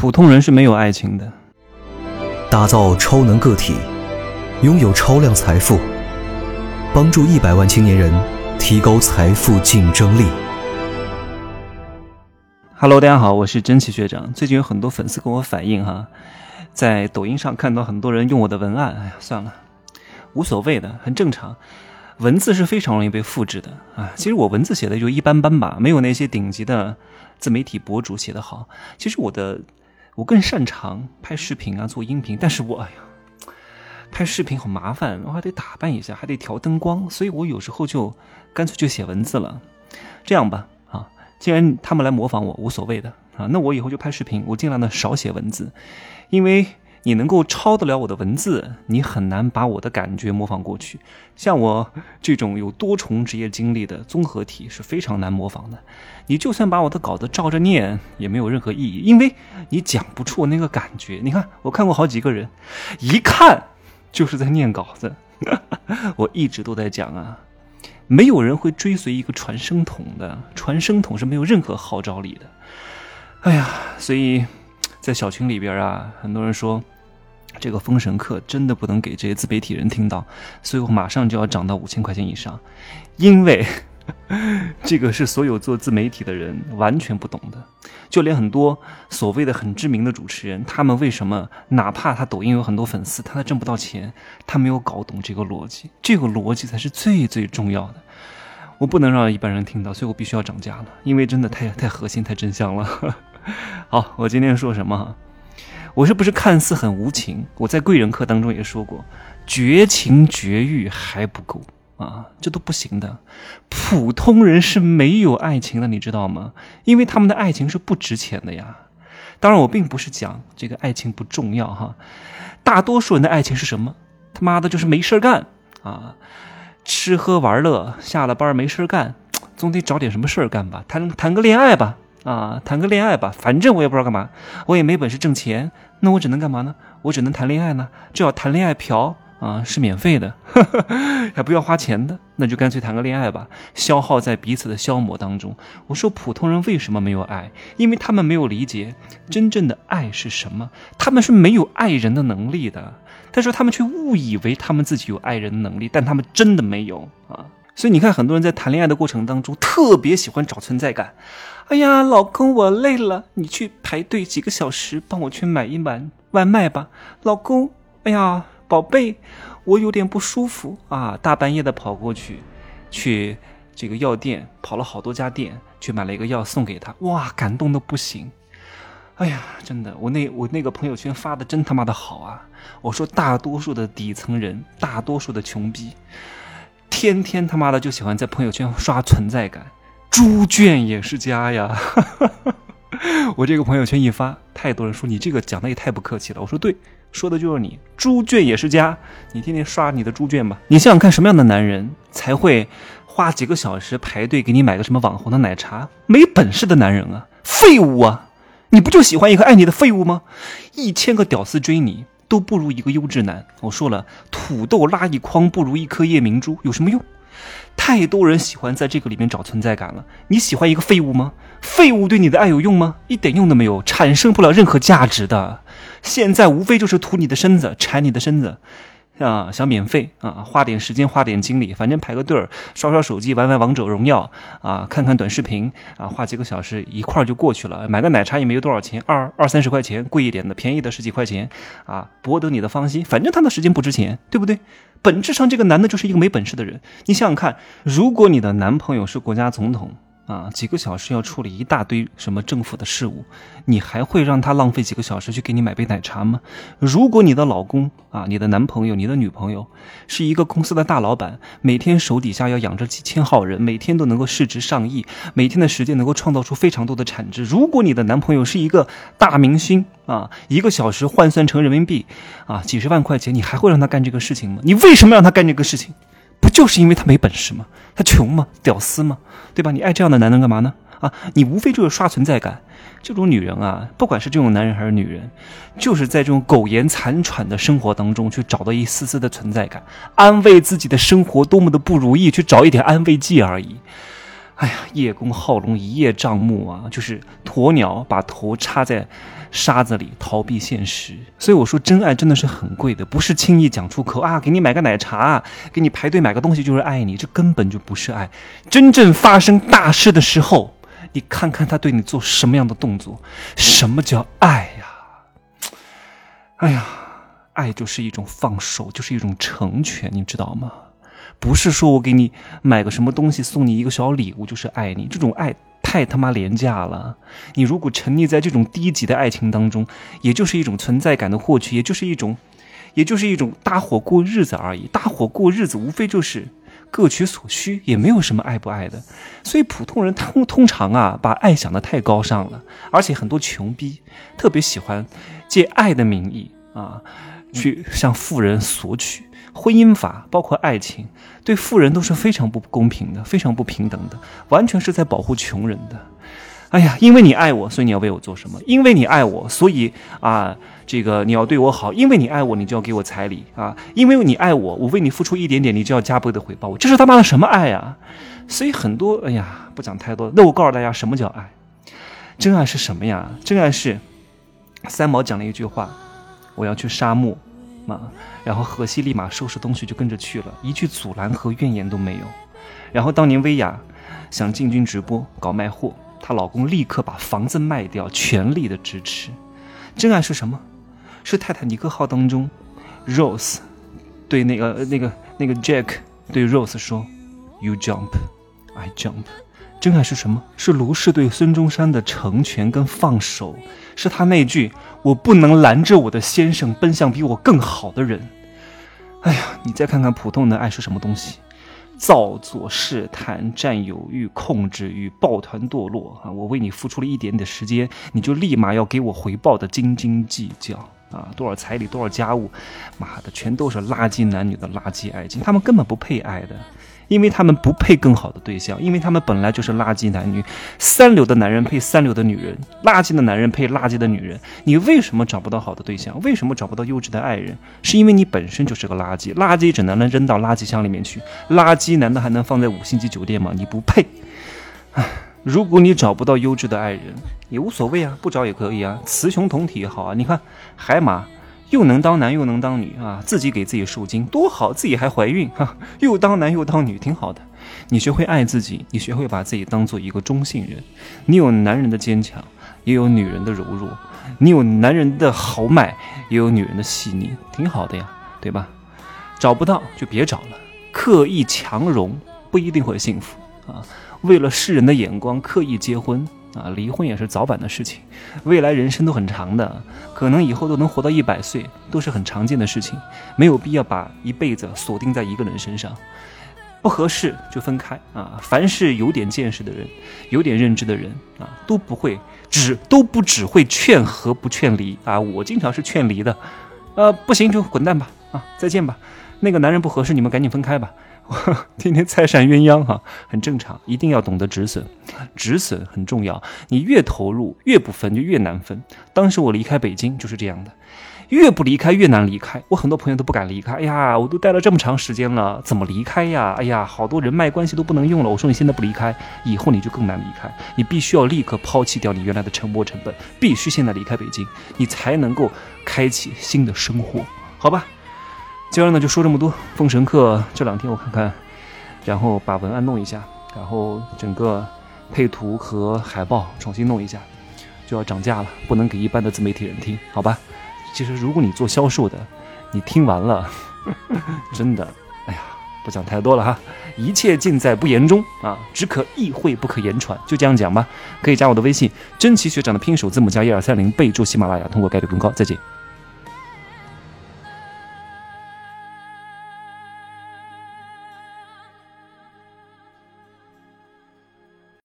普通人是没有爱情的。打造超能个体，拥有超量财富，帮助一百万青年人提高财富竞争力。Hello，大家好，我是真奇学长。最近有很多粉丝跟我反映哈，在抖音上看到很多人用我的文案，哎呀，算了，无所谓的，很正常。文字是非常容易被复制的啊。其实我文字写的就一般般吧，没有那些顶级的自媒体博主写的好。其实我的我更擅长拍视频啊，做音频。但是我哎呀，拍视频好麻烦，我还得打扮一下，还得调灯光，所以我有时候就干脆就写文字了。这样吧。啊既然他们来模仿我，无所谓的啊，那我以后就拍视频，我尽量的少写文字，因为你能够抄得了我的文字，你很难把我的感觉模仿过去。像我这种有多重职业经历的综合体是非常难模仿的。你就算把我的稿子照着念，也没有任何意义，因为你讲不出那个感觉。你看，我看过好几个人，一看就是在念稿子，我一直都在讲啊。没有人会追随一个传声筒的，传声筒是没有任何号召力的。哎呀，所以在小群里边啊，很多人说这个封神课真的不能给这些自媒体人听到，所以我马上就要涨到五千块钱以上，因为。这个是所有做自媒体的人完全不懂的，就连很多所谓的很知名的主持人，他们为什么哪怕他抖音有很多粉丝，他都挣不到钱？他没有搞懂这个逻辑，这个逻辑才是最最重要的。我不能让一般人听到，所以我必须要涨价了，因为真的太太核心、太真相了。好，我今天说什么？我是不是看似很无情？我在贵人课当中也说过，绝情绝欲还不够。啊，这都不行的。普通人是没有爱情的，你知道吗？因为他们的爱情是不值钱的呀。当然，我并不是讲这个爱情不重要哈。大多数人的爱情是什么？他妈的，就是没事干啊，吃喝玩乐，下了班没事干，总得找点什么事干吧，谈谈个恋爱吧，啊，谈个恋爱吧，反正我也不知道干嘛，我也没本事挣钱，那我只能干嘛呢？我只能谈恋爱呢，就要谈恋爱嫖。啊，是免费的，还不要花钱的，那就干脆谈个恋爱吧，消耗在彼此的消磨当中。我说普通人为什么没有爱？因为他们没有理解真正的爱是什么，他们是没有爱人的能力的。但是他们却误以为他们自己有爱人的能力，但他们真的没有啊。所以你看，很多人在谈恋爱的过程当中，特别喜欢找存在感。哎呀，老公，我累了，你去排队几个小时，帮我去买一碗外卖吧。老公，哎呀。宝贝，我有点不舒服啊！大半夜的跑过去，去这个药店跑了好多家店，去买了一个药送给他。哇，感动的不行！哎呀，真的，我那我那个朋友圈发的真他妈的好啊！我说大多数的底层人，大多数的穷逼，天天他妈的就喜欢在朋友圈刷存在感。猪圈也是家呀！我这个朋友圈一发，太多人说你这个讲的也太不客气了。我说对。说的就是你，猪圈也是家，你天天刷你的猪圈吧。你想想看，什么样的男人才会花几个小时排队给你买个什么网红的奶茶？没本事的男人啊，废物啊！你不就喜欢一个爱你的废物吗？一千个屌丝追你都不如一个优质男。我说了，土豆拉一筐不如一颗夜明珠，有什么用？太多人喜欢在这个里面找存在感了。你喜欢一个废物吗？废物对你的爱有用吗？一点用都没有，产生不了任何价值的。现在无非就是图你的身子，馋你的身子，啊，想免费啊，花点时间，花点精力，反正排个队儿，刷刷手机，玩玩王者荣耀，啊，看看短视频，啊，花几个小时一块儿就过去了。买个奶茶也没有多少钱，二二三十块钱，贵一点的，便宜的十几块钱，啊，博得你的芳心，反正他的时间不值钱，对不对？本质上这个男的就是一个没本事的人。你想想看，如果你的男朋友是国家总统。啊，几个小时要处理一大堆什么政府的事务，你还会让他浪费几个小时去给你买杯奶茶吗？如果你的老公啊，你的男朋友、你的女朋友是一个公司的大老板，每天手底下要养着几千号人，每天都能够市值上亿，每天的时间能够创造出非常多的产值。如果你的男朋友是一个大明星啊，一个小时换算成人民币啊几十万块钱，你还会让他干这个事情吗？你为什么让他干这个事情？不就是因为他没本事吗？他穷吗？屌丝吗？对吧？你爱这样的男人干嘛呢？啊，你无非就是刷存在感。这种女人啊，不管是这种男人还是女人，就是在这种苟延残喘的生活当中去找到一丝丝的存在感，安慰自己的生活多么的不如意，去找一点安慰剂而已。哎呀，叶公好龙，一叶障目啊，就是鸵鸟把头插在沙子里逃避现实。所以我说，真爱真的是很贵的，不是轻易讲出口啊，给你买个奶茶，给你排队买个东西就是爱你，这根本就不是爱。真正发生大事的时候，你看看他对你做什么样的动作，什么叫爱呀？哎呀，爱就是一种放手，就是一种成全，你知道吗？不是说我给你买个什么东西，送你一个小礼物就是爱你，这种爱太他妈廉价了。你如果沉溺在这种低级的爱情当中，也就是一种存在感的获取，也就是一种，也就是一种搭伙过日子而已。搭伙过日子无非就是各取所需，也没有什么爱不爱的。所以普通人通通常啊，把爱想得太高尚了，而且很多穷逼特别喜欢借爱的名义啊，去向富人索取。婚姻法包括爱情，对富人都是非常不公平的，非常不平等的，完全是在保护穷人的。哎呀，因为你爱我，所以你要为我做什么？因为你爱我，所以啊，这个你要对我好。因为你爱我，你就要给我彩礼啊。因为你爱我，我为你付出一点点，你就要加倍的回报我。这是他妈的什么爱呀？所以很多，哎呀，不讲太多。那我告诉大家，什么叫爱？真爱是什么呀？真爱是三毛讲了一句话：我要去沙漠。嘛，然后荷西立马收拾东西就跟着去了，一句阻拦和怨言都没有。然后当年薇娅想进军直播搞卖货，她老公立刻把房子卖掉，全力的支持。真爱是什么？是泰坦尼克号当中，Rose 对那个那个那个 Jack 对 Rose 说：“You jump, I jump。”真爱是什么？是卢氏对孙中山的成全跟放手，是他那句“我不能拦着我的先生奔向比我更好的人”。哎呀，你再看看普通的爱是什么东西？造作、试探、占有欲、控制欲、抱团堕落啊！我为你付出了一点点时间，你就立马要给我回报的斤斤计较啊！多少彩礼，多少家务，妈的，全都是垃圾男女的垃圾爱情，他们根本不配爱的。因为他们不配更好的对象，因为他们本来就是垃圾男女，三流的男人配三流的女人，垃圾的男人配垃圾的女人。你为什么找不到好的对象？为什么找不到优质的爱人？是因为你本身就是个垃圾，垃圾只能扔到垃圾箱里面去，垃圾难道还能放在五星级酒店吗？你不配。唉，如果你找不到优质的爱人，也无所谓啊，不找也可以啊，雌雄同体也好啊。你看海马。又能当男又能当女啊，自己给自己受精多好，自己还怀孕哈，又当男又当女，挺好的。你学会爱自己，你学会把自己当做一个中性人，你有男人的坚强，也有女人的柔弱，你有男人的豪迈，也有女人的细腻，挺好的呀，对吧？找不到就别找了，刻意强融不一定会幸福啊。为了世人的眼光刻意结婚。啊，离婚也是早晚的事情，未来人生都很长的，可能以后都能活到一百岁，都是很常见的事情，没有必要把一辈子锁定在一个人身上，不合适就分开啊！凡是有点见识的人，有点认知的人啊，都不会只都不只会劝和不劝离啊！我经常是劝离的，呃，不行就滚蛋吧，啊，再见吧，那个男人不合适，你们赶紧分开吧。天天拆散鸳鸯哈，很正常，一定要懂得止损，止损很重要。你越投入，越不分就越难分。当时我离开北京就是这样的，越不离开越难离开。我很多朋友都不敢离开，哎呀，我都待了这么长时间了，怎么离开呀？哎呀，好多人脉关系都不能用了。我说你现在不离开，以后你就更难离开。你必须要立刻抛弃掉你原来的沉没成本，必须现在离开北京，你才能够开启新的生活，好吧？今儿呢就说这么多，封神课这两天我看看，然后把文案弄一下，然后整个配图和海报重新弄一下，就要涨价了，不能给一般的自媒体人听，好吧？其实如果你做销售的，你听完了，真的，哎呀，不讲太多了哈，一切尽在不言中啊，只可意会不可言传，就这样讲吧。可以加我的微信，真奇学长的拼手字母加一二三零，备注喜马拉雅，通过概率更高。再见。